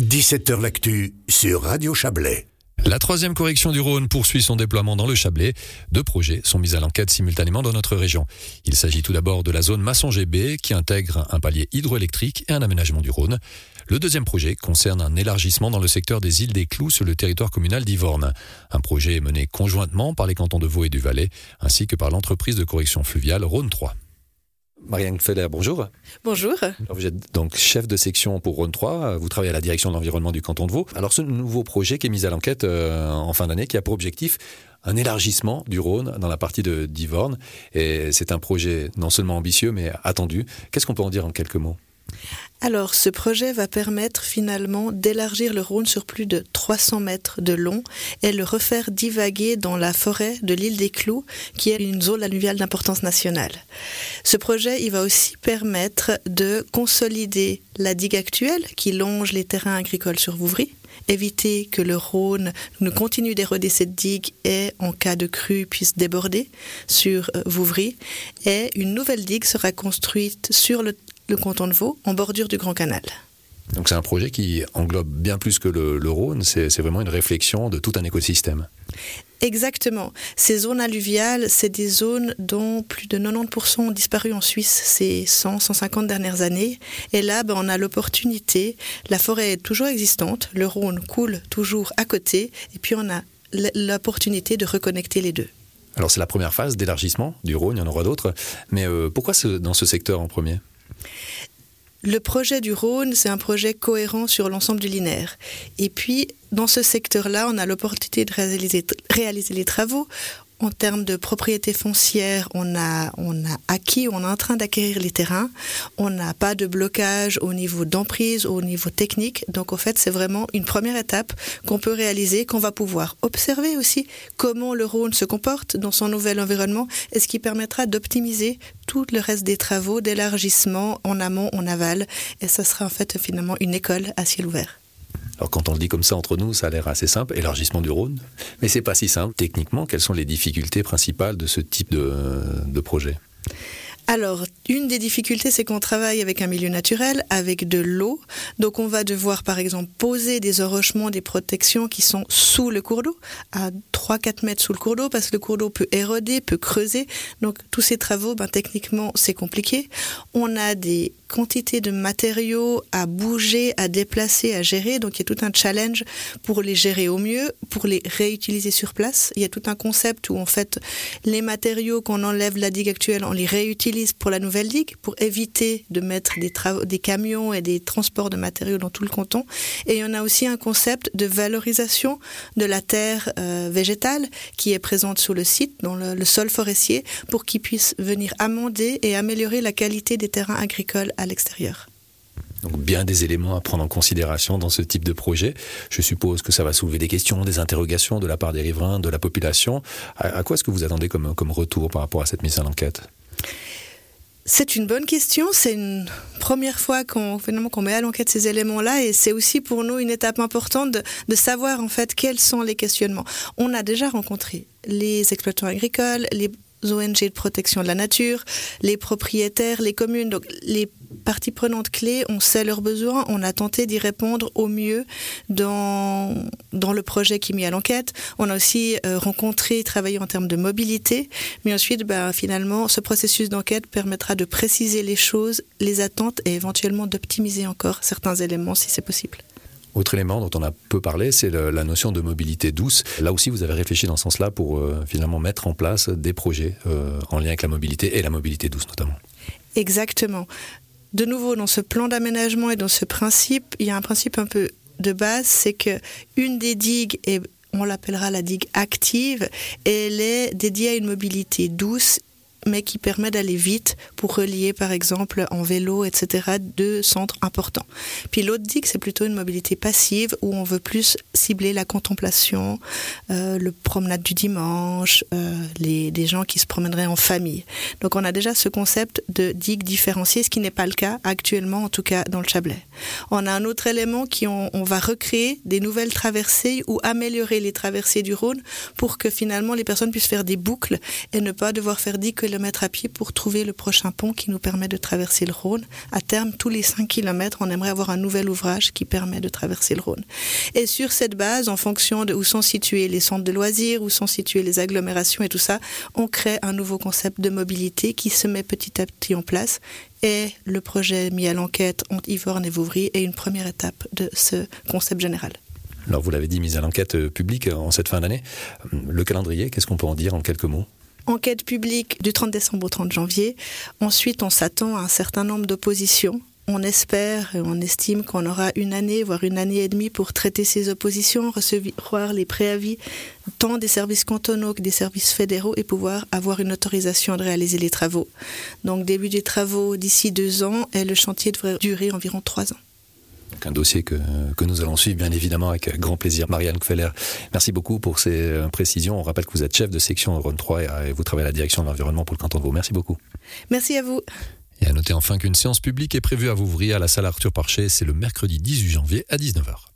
17h L'actu sur Radio Chablais. La troisième correction du Rhône poursuit son déploiement dans le Chablais. Deux projets sont mis à l'enquête simultanément dans notre région. Il s'agit tout d'abord de la zone Masson-GB qui intègre un palier hydroélectrique et un aménagement du Rhône. Le deuxième projet concerne un élargissement dans le secteur des îles des Clous sur le territoire communal d'Ivorne. Un projet mené conjointement par les cantons de Vaud et du Valais ainsi que par l'entreprise de correction fluviale Rhône 3. Marianne Feller, bonjour. Bonjour. vous êtes donc chef de section pour Rhône 3, vous travaillez à la direction de l'environnement du canton de Vaud. Alors ce nouveau projet qui est mis à l'enquête euh, en fin d'année, qui a pour objectif un élargissement du Rhône dans la partie de d'Ivorne, et c'est un projet non seulement ambitieux mais attendu. Qu'est-ce qu'on peut en dire en quelques mots? Alors, ce projet va permettre finalement d'élargir le Rhône sur plus de 300 mètres de long et le refaire divaguer dans la forêt de l'île des Clous, qui est une zone alluviale d'importance nationale. Ce projet, il va aussi permettre de consolider la digue actuelle qui longe les terrains agricoles sur Vouvry, éviter que le Rhône ne continue d'éroder cette digue et, en cas de crue, puisse déborder sur euh, Vouvry. Et une nouvelle digue sera construite sur le le canton de Vaud, en bordure du Grand Canal. Donc c'est un projet qui englobe bien plus que le, Rhône, c'est vraiment une réflexion de tout un écosystème. Exactement. Ces zones alluviales, c'est des zones dont plus de 90% ont disparu en Suisse ces 100, 150 dernières années. Et là, ben, on a l'opportunité, la forêt est toujours existante, le Rhône coule toujours à côté, et puis on a l'opportunité de reconnecter les deux. Alors c'est la première phase d'élargissement du Rhône, il y en aura d'autres, mais euh, pourquoi dans ce secteur en premier? Le projet du Rhône, c'est un projet cohérent sur l'ensemble du linéaire. Et puis, dans ce secteur-là, on a l'opportunité de réaliser, les travaux en termes de propriété foncière, on a, on a acquis, on est en train d'acquérir les terrains. On n'a pas de blocage au niveau d'emprise, au niveau technique. Donc, au fait, c'est vraiment une première étape qu'on peut réaliser, qu'on va pouvoir observer aussi comment le Rhône se comporte dans son nouvel environnement et ce qui permettra d'optimiser tout le reste des travaux d'élargissement en amont, en aval. Et ça sera en fait finalement une école à ciel ouvert. Alors quand on le dit comme ça entre nous, ça a l'air assez simple, élargissement du Rhône, mais c'est pas si simple. Techniquement, quelles sont les difficultés principales de ce type de, projet? Alors, une des difficultés, c'est qu'on travaille avec un milieu naturel, avec de l'eau. Donc, on va devoir, par exemple, poser des enrochements, des protections qui sont sous le cours d'eau, à 3-4 mètres sous le cours d'eau, parce que le cours d'eau peut éroder, peut creuser. Donc, tous ces travaux, ben, techniquement, c'est compliqué. On a des quantités de matériaux à bouger, à déplacer, à gérer. Donc, il y a tout un challenge pour les gérer au mieux, pour les réutiliser sur place. Il y a tout un concept où, en fait, les matériaux qu'on enlève de la digue actuelle, on les réutilise pour la nouvelle digue, pour éviter de mettre des, des camions et des transports de matériaux dans tout le canton. Et il y en a aussi un concept de valorisation de la terre euh, végétale qui est présente sur le site, dans le, sol forestier, pour qu'il puisse venir amender et améliorer la qualité des terrains agricoles à l'extérieur. Donc bien des éléments à prendre en considération dans ce type de projet. Je suppose que ça va soulever des questions, des interrogations de la part des riverains, de la population. À, quoi est-ce que vous attendez comme, comme retour par rapport à cette mise en enquête c'est une bonne question. C'est une première fois qu'on met à l'enquête ces éléments-là, et c'est aussi pour nous une étape importante de, de, savoir en fait quels sont les questionnements. On a déjà rencontré les exploitants agricoles, les ONG de protection de la nature, les propriétaires, les communes, donc les parties prenantes clés, on sait leurs besoins, on a tenté d'y répondre au mieux dans, dans le projet qui est mis à l'enquête. On a aussi euh, rencontré, travaillé en termes de mobilité, mais ensuite, ben, finalement, ce processus d'enquête permettra de préciser les choses, les attentes et éventuellement d'optimiser encore certains éléments si c'est possible. Autre élément dont on a peu parlé, c'est la notion de mobilité douce. Là aussi, vous avez réfléchi dans ce sens-là pour euh, finalement mettre en place des projets euh, en lien avec la mobilité et la mobilité douce notamment. Exactement. De nouveau, dans ce plan d'aménagement et dans ce principe, il y a un principe un peu de base, c'est que une des digues est on l'appellera la digue active, elle est dédiée à une mobilité douce mais qui permet d'aller vite pour relier, par exemple, en vélo, etc., deux centres importants. Puis l'autre dit c'est plutôt une mobilité passive où on veut plus cibler la contemplation, euh, le promenade du dimanche, euh, les, des gens qui se promèneraient en famille. Donc on a déjà ce concept de digue différenciée, ce qui n'est pas le cas actuellement, en tout cas dans le Chablais. On a un autre élément qui on, on va recréer des nouvelles traversées ou améliorer les traversées du Rhône pour que finalement les personnes puissent faire des boucles et ne pas devoir faire dix km à pied pour trouver le prochain pont qui nous permet de traverser le Rhône. À terme, tous les 5 km, on aimerait avoir un nouvel ouvrage qui permet de traverser le Rhône. Et sur cette base, en fonction de où sont situés les centres de loisirs, où sont situées les agglomérations et tout ça, on crée un nouveau concept de mobilité qui se met petit à petit en place. Et le projet mis à l'enquête entre Yvorne et Vouvry est une première étape de ce concept général. Alors vous l'avez dit, mise à l'enquête euh, publique en cette fin d'année. Le calendrier, qu'est-ce qu'on peut en dire en quelques mots? Enquête publique du 30 décembre au 30 janvier. Ensuite, on s'attend à un certain nombre d'oppositions on espère et on estime qu'on aura une année, voire une année et demie pour traiter ces oppositions, recevoir les préavis tant des services cantonaux que des services fédéraux et pouvoir avoir une autorisation de réaliser les travaux. Donc début des travaux d'ici deux ans et le chantier devrait durer environ trois ans un dossier que, que, nous allons suivre bien évidemment avec grand plaisir. Marianne Kfeller, merci beaucoup pour ces euh, précisions. On rappelle que vous êtes chef de section Rhône 3 et vous travaillez à la direction de l'environnement pour le canton de Vaud. Merci beaucoup. Merci à vous. Et à noter enfin qu'une séance publique est prévue à Vouvry à la salle Arthur Parchet. C'est le mercredi 18 janvier à 19h.